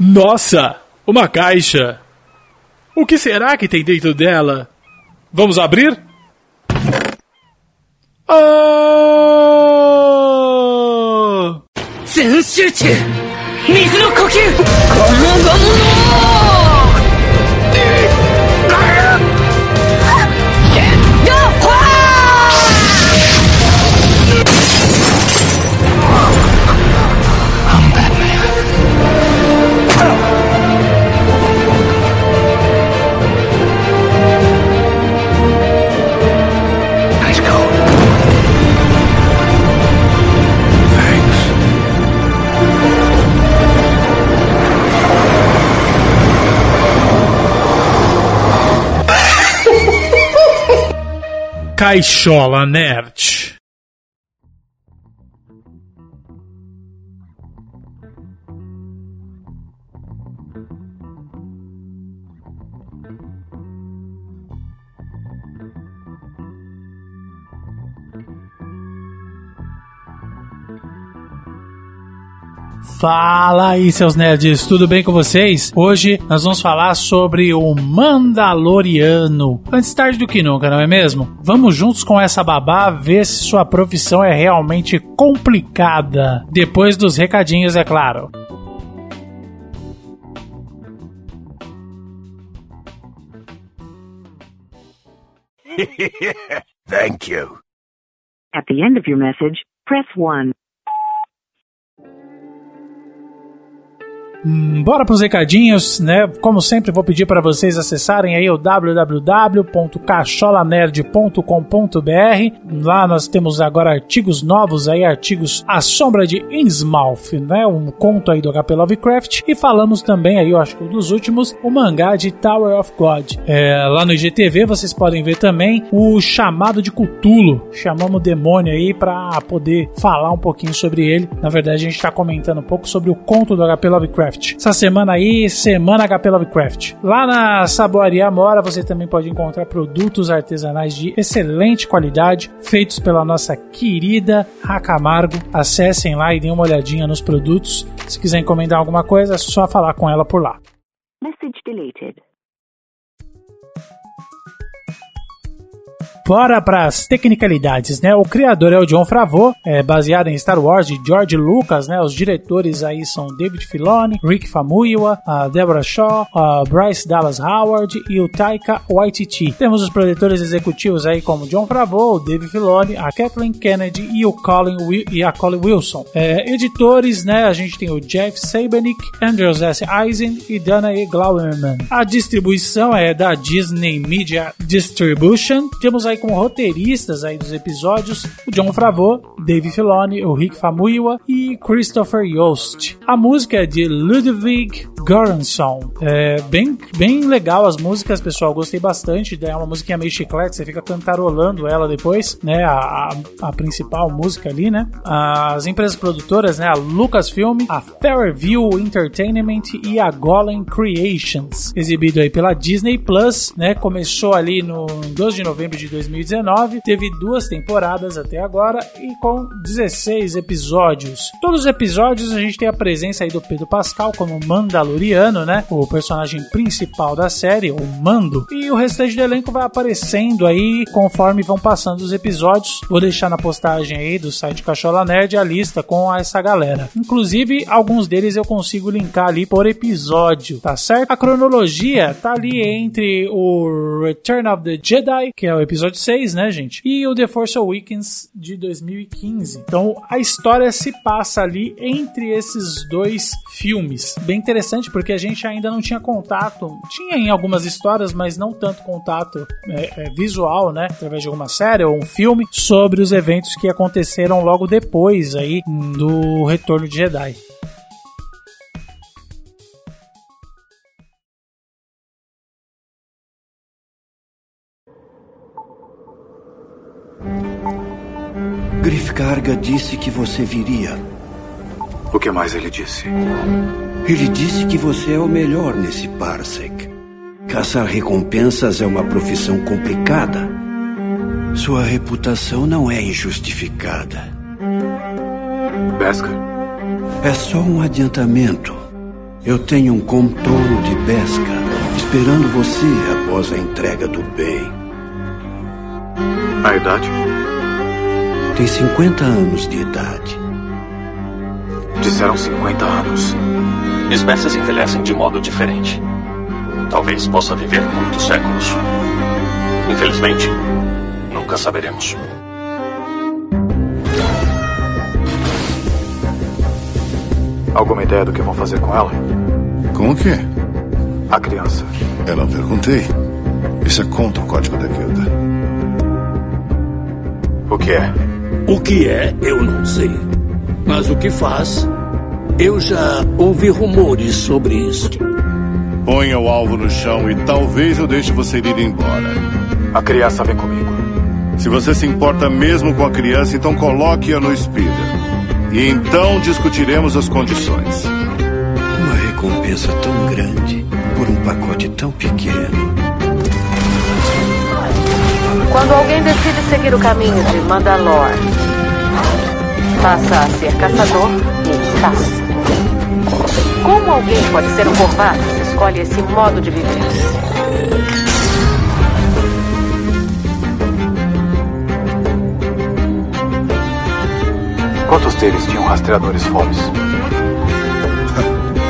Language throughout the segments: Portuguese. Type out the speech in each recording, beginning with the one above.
Nossa! Uma caixa! O que será que tem dentro dela? Vamos abrir? Oh! 全集中水の呼吸ゴムゴムの ，Caixola Nerd. Fala aí, seus nerds, tudo bem com vocês? Hoje nós vamos falar sobre o Mandaloriano. Antes tarde do que nunca, não é mesmo? Vamos juntos com essa babá ver se sua profissão é realmente complicada. Depois dos recadinhos, é claro. Thank you. At the end of your message, press 1. Hum, bora pros recadinhos, né? Como sempre, vou pedir para vocês acessarem aí o www.cacholanerd.com.br. Lá nós temos agora artigos novos aí, artigos A Sombra de Innsmouth, né? Um conto aí do HP Lovecraft. E falamos também aí, eu acho que um dos últimos, o mangá de Tower of God. É, lá no IGTV vocês podem ver também o chamado de Cthulhu. Chamamos o demônio aí para poder falar um pouquinho sobre ele. Na verdade, a gente está comentando um pouco sobre o conto do HP Lovecraft. Essa semana aí, Semana HP Lovecraft. Lá na Saboaria Amora você também pode encontrar produtos artesanais de excelente qualidade, feitos pela nossa querida Racamargo. Acessem lá e deem uma olhadinha nos produtos. Se quiser encomendar alguma coisa, é só falar com ela por lá. Message deleted. Bora para as tecnicalidades, né? O criador é o John Favreau, é baseado em Star Wars de George Lucas, né? Os diretores aí são David Filoni, Rick Famuyiwa, a Deborah Shaw, a Bryce Dallas Howard e o Taika Waititi. Temos os produtores executivos aí como John Favreau, David Filoni, a Kathleen Kennedy e o Colin Wi- e a Colin Wilson. É, editores, né? A gente tem o Jeff Sabenik, Andrews S. Eisen e Dana E. Glauberman. A distribuição é da Disney Media Distribution. Temos aí como roteiristas aí dos episódios o John Favreau, Dave Filoni, o Rick Famuyiwa e Christopher Yost. A música é de Ludwig Göransson. É bem, bem legal as músicas, pessoal. Gostei bastante. É uma musiquinha meio chiclete, você fica cantarolando ela depois, né? A, a, principal música ali, né? As empresas produtoras, né? A Lucasfilm, a Fairview Entertainment e a Golem Creations. Exibido aí pela Disney Plus, né? Começou ali no em 12 de novembro de 2019, teve duas temporadas até agora e com 16 episódios. Todos os episódios a gente tem a presença aí do Pedro Pascal como Né? O personagem principal da série, o Mando. E o restante do elenco vai aparecendo aí conforme vão passando os episódios. Vou deixar na postagem aí do site Cachola Nerd a lista com essa galera. Inclusive, alguns deles eu consigo linkar ali por episódio, tá certo? A cronologia tá ali entre o Return of the Jedi, que é o episódio 6, né, gente? E o The Force Awakens de 2015. Então, a história se passa ali entre esses dois filmes. Bem interessante porque a gente ainda não tinha contato, tinha em algumas histórias, mas não tanto contato é, é, visual, né, através de alguma série ou um filme sobre os eventos que aconteceram logo depois aí do Retorno de Jedi. Griff Carga disse que você viria. O que mais ele disse? Ele disse que você é o melhor nesse Parsec. Caçar recompensas é uma profissão complicada. Sua reputação não é injustificada. Beskar? É só um adiantamento. Eu tenho um contorno de Beskar esperando você após a entrega do bem. A idade? Tem 50 anos de idade. Disseram 50 anos. Espécies envelhecem de modo diferente. Talvez possa viver muitos séculos. Infelizmente, nunca saberemos. Alguma ideia do que vão fazer com ela? Com o quê? A criança. Eu não perguntei. Isso é contra o código da guilda. O que é? O que é, eu não sei. Mas o que faz, eu já ouvi rumores sobre isso. Ponha o alvo no chão e talvez eu deixe você ir embora. A criança vem comigo. Se você se importa mesmo com a criança, então coloque-a no speeder. E então discutiremos as condições. Uma recompensa tão grande por um pacote tão pequeno. Quando alguém decide seguir o caminho de Mandalore, passa a ser caçador e caça. Como alguém pode ser um covarde se escolhe esse modo de viver? Quantos deles tinham rastreadores fomes?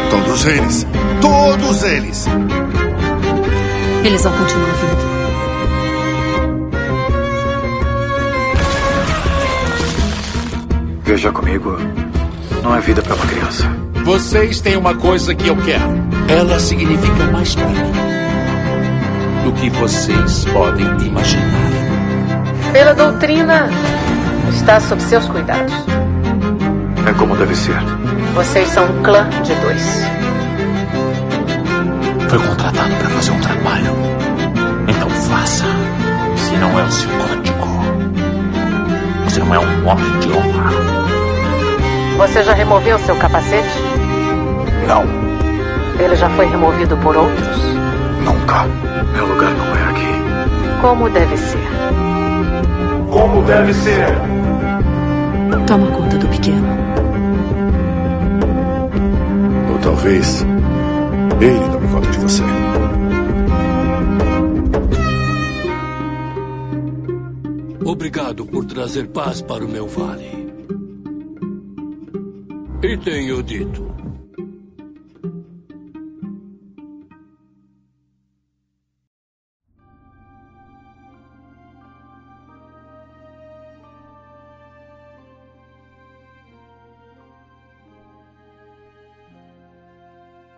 Todos eles. Todos eles. Eles vão continuar vindo. Veja comigo. Não é vida para uma criança. Vocês têm uma coisa que eu quero. Ela significa mais para mim do que vocês podem imaginar. Pela doutrina, está sob seus cuidados. É como deve ser. Vocês são um clã de dois. Foi contratado para fazer um trabalho. Então faça. Se não é o seu código. Você não é um homem de honra. Você já removeu seu capacete? Não, Ele já foi removido por outros? nunca. Meu lugar não é aqui. Como deve ser. Como deve ser? Toma conta do pequeno. Ou talvez ele tome conta de você. Obrigado por trazer paz para o meu vale. E tenho dito.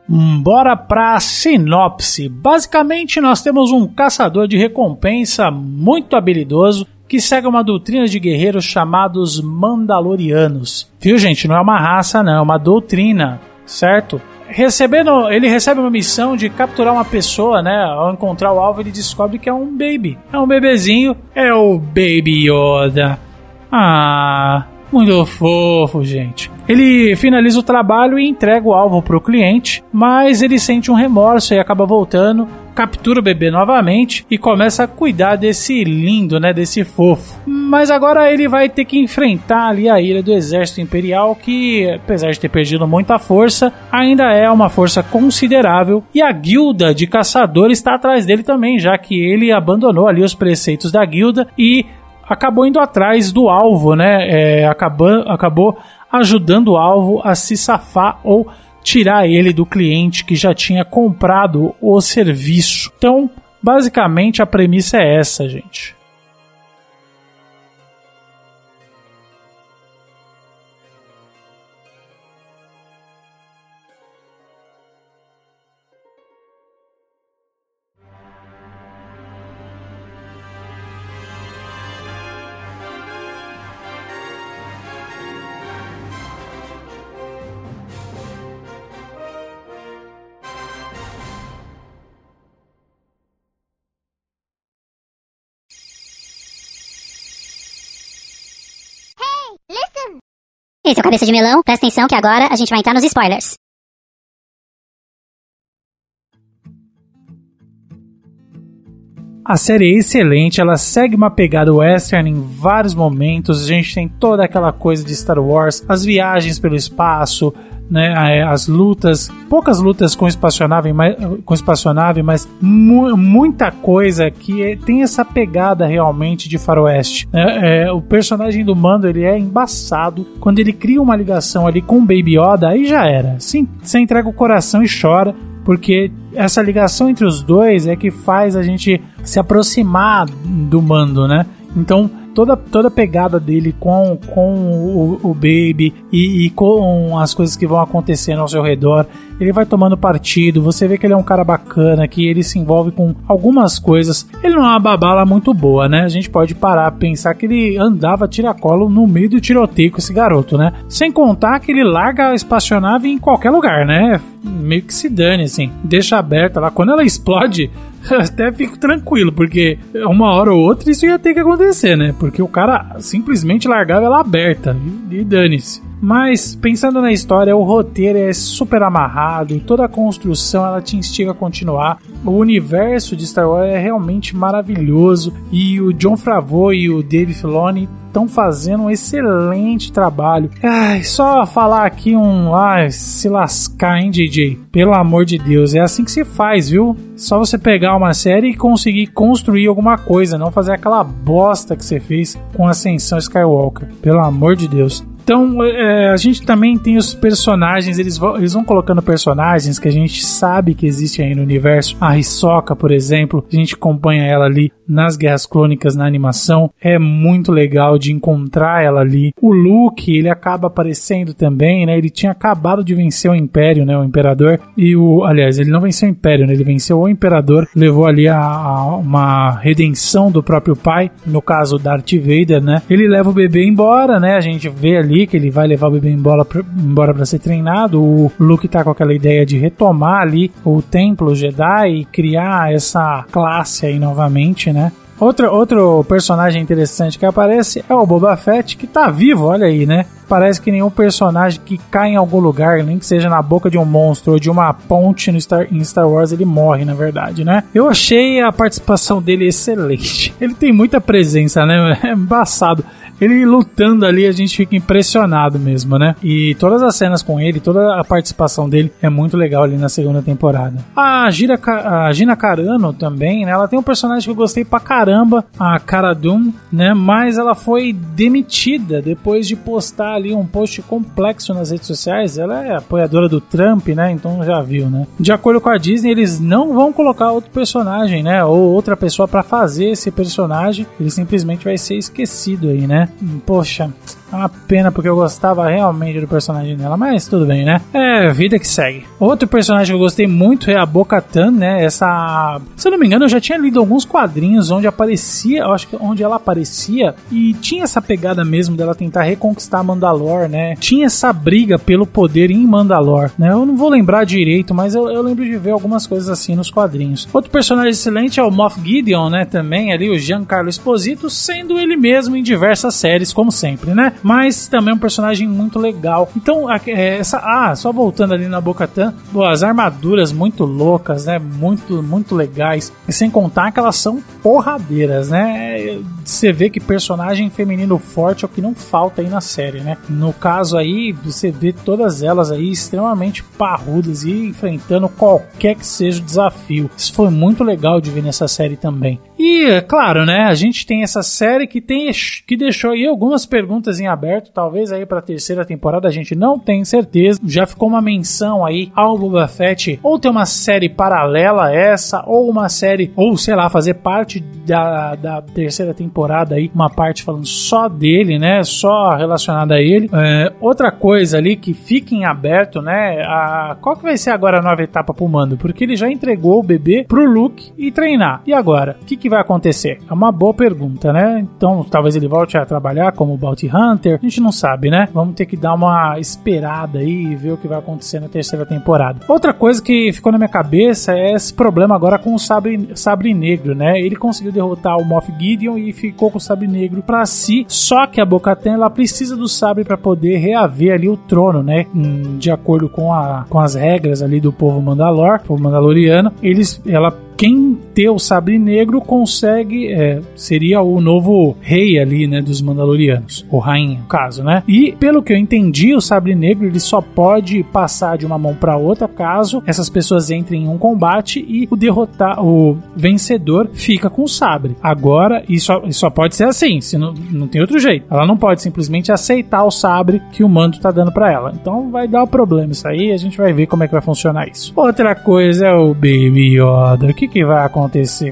Hum, Bora pra sinopse. Basicamente, nós temos um caçador de recompensa muito habilidoso que segue uma doutrina de guerreiros chamados Mandalorianos. Viu, gente? Não é uma raça, não, é uma doutrina, certo? Recebendo, ele recebe uma missão de capturar uma pessoa, né? Ao encontrar o alvo, ele descobre que é um baby. É um bebezinho. É o Baby Yoda. Ah, muito fofo, gente. Ele finaliza o trabalho e entrega o alvo pro cliente, mas ele sente um remorso e acaba voltando, captura o bebê novamente e começa a cuidar desse lindo, né, desse fofo. Mas agora ele vai ter que enfrentar ali a ira do exército imperial que, apesar de ter perdido muita força, ainda é uma força considerável e a guilda de caçadores está atrás dele também, já que ele abandonou ali os preceitos da guilda e acabou indo atrás do alvo, né? É, acabou, acabou ajudando o alvo a se safar ou tirar ele do cliente que já tinha comprado o serviço. Então, basicamente a premissa é essa, gente. Esse é o Cabeça de Melão, presta atenção que agora a gente vai entrar nos spoilers. A série é excelente, ela segue uma pegada western em vários momentos. A gente tem toda aquela coisa de Star Wars, as viagens pelo espaço, né? As lutas, poucas lutas com espaçonave, mas, com espaçonave, mas mu muita coisa que é, tem essa pegada realmente de faroeste. É, é, o personagem do Mando ele é embaçado quando ele cria uma ligação ali com o Baby Yoda, aí já era. Sim, você entrega o coração e chora porque essa ligação entre os dois é que faz a gente se aproximar do mando, né? Então, toda, toda a pegada dele com, com o, o Baby e, e, com as coisas que vão acontecendo ao seu redor, ele vai tomando partido. Você vê que ele é um cara bacana, que ele se envolve com algumas coisas. Ele não é uma babala muito boa, né? A gente pode parar pensar que ele andava tiracolo no meio do tiroteio com esse garoto, né? Sem contar que ele larga a espaçonave em qualquer lugar, né? Meio que se dane, assim. Deixa aberta lá. Quando ela explode, até fico tranquilo, porque uma hora ou outra isso ia ter que acontecer, né? Porque o cara simplesmente largava ela aberta e, e dane-se. Mas pensando na história, o roteiro é super amarrado, toda a construção ela te instiga a continuar. O universo de Star Wars é realmente maravilhoso e o John Favreau e o Dave Filoni estão fazendo um excelente trabalho. Ai, só falar aqui um. Ai, se lascar, hein, DJ? Pelo amor de Deus, é assim que se faz, viu? Só você pegar uma série e conseguir construir alguma coisa, não fazer aquela bosta que você fez com Ascensão Skywalker. Pelo amor de Deus. Então, é, a gente também tem os personagens, eles vão, eles vão colocando personagens que a gente sabe que existem aí no universo. A Hisoka, por exemplo, a gente acompanha ela ali nas Guerras Clônicas na animação. É muito legal de encontrar ela ali. O Luke, ele acaba aparecendo também, né? Ele tinha acabado de vencer o Império, né? O Imperador. E o. Aliás, ele não venceu o Império, né? Ele venceu o Imperador. Levou ali a, a uma redenção do próprio pai. No caso, Darth Vader, né? Ele leva o bebê embora, né? A gente vê ali que ele vai levar o bebê embora pra, embora para ser treinado. O Luke tá com aquela ideia de retomar ali o templo Jedi e criar essa classe aí novamente, né? Outro, outro personagem interessante que aparece é o Boba Fett, que tá vivo, olha aí, né? Parece que nenhum personagem que cai em algum lugar, nem que seja na boca de um monstro ou de uma ponte no Star, em Star Wars, ele morre, na verdade, né? Eu achei a participação dele excelente. Ele tem muita presença, né? É embaçado ele lutando ali, a gente fica impressionado mesmo, né? E todas as cenas com ele, toda a participação dele é muito legal ali na segunda temporada. A, Gira, a Gina Carano também, né? Ela tem um personagem que eu gostei pra caramba, a Cara Doom, né? Mas ela foi demitida depois de postar ali um post complexo nas redes sociais. Ela é apoiadora do Trump, né? Então já viu, né? De acordo com a Disney, eles não vão colocar outro personagem, né? Ou outra pessoa para fazer esse personagem. Ele simplesmente vai ser esquecido aí, né? Poxa, é uma pena porque eu gostava realmente do personagem dela, mas tudo bem, né? É vida que segue. Outro personagem que eu gostei muito é a Bo-Katan, né? Essa, se eu não me engano, eu já tinha lido alguns quadrinhos onde aparecia, eu acho que onde ela aparecia e tinha essa pegada mesmo dela tentar reconquistar Mandalor, né? Tinha essa briga pelo poder em Mandalor, né? Eu não vou lembrar direito, mas eu, eu lembro de ver algumas coisas assim nos quadrinhos. Outro personagem excelente é o Moff Gideon, né? Também ali o Giancarlo Esposito, sendo ele mesmo em diversas séries, como sempre, né? Mas também um personagem muito legal. Então, é, essa. Ah, só voltando ali na Bocatan, as armaduras muito loucas, né? Muito, muito legais. E sem contar que elas são porradeiras, né? Você vê que personagem feminino forte é o que não falta aí na série, né? No caso aí, você vê todas elas aí extremamente parrudas e enfrentando qualquer que seja o desafio. Isso foi muito legal de ver nessa série também. E, é claro, né? A gente tem essa série que tem que deixou aí algumas perguntas em aberto, talvez aí para a terceira temporada a gente não tem certeza. Já ficou uma menção aí ao Boba Fett ou ter uma série paralela a essa ou uma série ou sei lá fazer parte da, da terceira temporada aí, uma parte falando só dele, né? Só relacionada a ele. É, outra coisa ali que fica em aberto, né? A, qual que vai ser agora a nova etapa pro Mando? Porque ele já entregou o bebê pro Luke e treinar. E agora? O que, que vai acontecer? É uma boa pergunta, né? Então talvez ele volte a trabalhar como Bounty Hunter. A gente não sabe, né? Vamos ter que dar uma esperada aí e ver o que vai acontecer na terceira temporada. Outra coisa que ficou na minha cabeça é esse problema agora com o Sabre, Sabre Negro, né? Ele conseguiu derrotar o Moff Gideon e ficou com o Sabre Negro para si. Só que a Bo-Katan ela precisa do Sabre para poder reaver ali o trono, né? De acordo com, a, com as regras ali do povo Mandalor, povo Mandaloriano, eles, ela quem ter o sabre negro consegue é, seria o novo rei ali, né, dos Mandalorianos, o rainha, no caso, né? E pelo que eu entendi, o sabre negro ele só pode passar de uma mão para outra caso essas pessoas entrem em um combate e o derrotar o vencedor fica com o sabre. Agora, isso, isso só pode ser assim, se não, não tem outro jeito. Ela não pode simplesmente aceitar o sabre que o mando tá dando para ela. Então vai dar um problema isso aí, a gente vai ver como é que vai funcionar isso. Outra coisa é o Baby Yoda. O que, que vai acontecer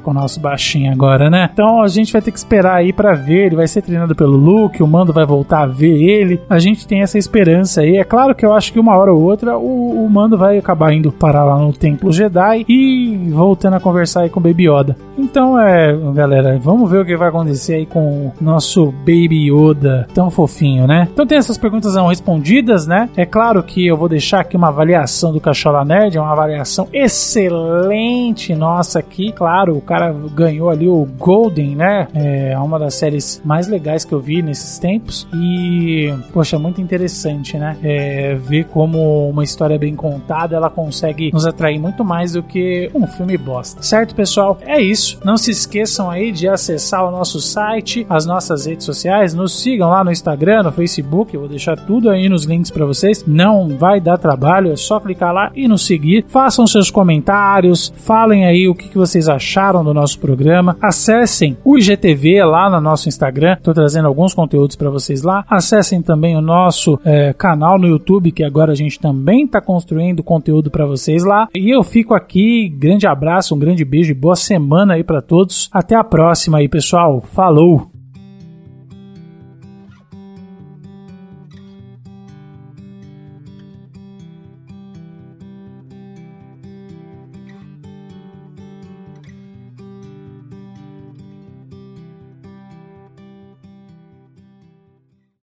com o nosso baixinho agora, né? Então a gente vai ter que esperar aí para ver. Ele vai ser treinado pelo Luke, o mando vai voltar a ver ele. A gente tem essa esperança aí. É claro que eu acho que uma hora ou outra o, o mando vai acabar indo parar lá no Templo Jedi e voltando a conversar aí com o Baby Yoda. Então é, galera, vamos ver o que vai acontecer aí com o nosso Baby Yoda tão fofinho, né? Então tem essas perguntas não respondidas, né? É claro que eu vou deixar aqui uma avaliação do Cachola Nerd, é uma avaliação excelente nossa aqui. Claro, o cara ganhou ali o Golden, né? É uma das séries mais legais que eu vi nesses tempos. E, poxa, muito interessante, né? É, ver como uma história bem contada ela consegue nos atrair muito mais do que um filme bosta. Certo, pessoal? É isso. Não se esqueçam aí de acessar o nosso site, as nossas redes sociais. Nos sigam lá no Instagram, no Facebook. Eu vou deixar tudo aí nos links para vocês. Não vai dar trabalho, é só clicar lá e nos seguir. Façam seus comentários, falem aí o que vocês acharam do nosso programa. Acessem o IGTV lá no nosso Instagram. Estou trazendo alguns conteúdos para vocês lá. Acessem também o nosso é, canal no YouTube, que agora a gente também está construindo conteúdo para vocês lá. E eu fico aqui. Grande abraço, um grande beijo e boa semana aí para todos. Até a próxima aí, pessoal. Falou!